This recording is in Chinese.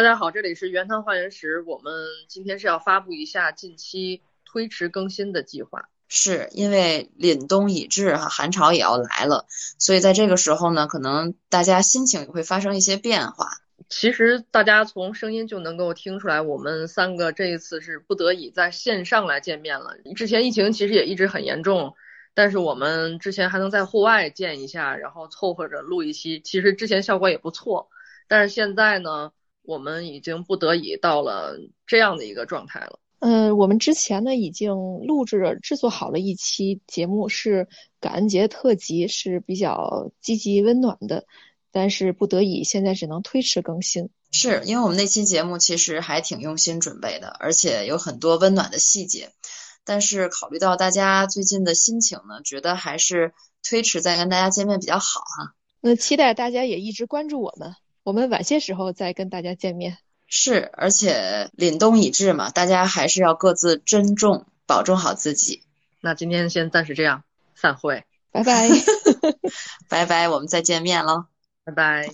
大家好，这里是原汤化原石。我们今天是要发布一下近期推迟更新的计划，是因为凛冬已至哈，寒潮也要来了，所以在这个时候呢，可能大家心情也会发生一些变化。其实大家从声音就能够听出来，我们三个这一次是不得已在线上来见面了。之前疫情其实也一直很严重，但是我们之前还能在户外见一下，然后凑合着录一期，其实之前效果也不错。但是现在呢？我们已经不得已到了这样的一个状态了。嗯，我们之前呢已经录制制作好了一期节目，是感恩节特辑，是比较积极温暖的。但是不得已，现在只能推迟更新。是因为我们那期节目其实还挺用心准备的，而且有很多温暖的细节。但是考虑到大家最近的心情呢，觉得还是推迟再跟大家见面比较好哈。那期待大家也一直关注我们。我们晚些时候再跟大家见面。是，而且凛冬已至嘛，大家还是要各自珍重，保重好自己。那今天先暂时这样，散会，拜拜，拜拜，我们再见面喽，拜拜。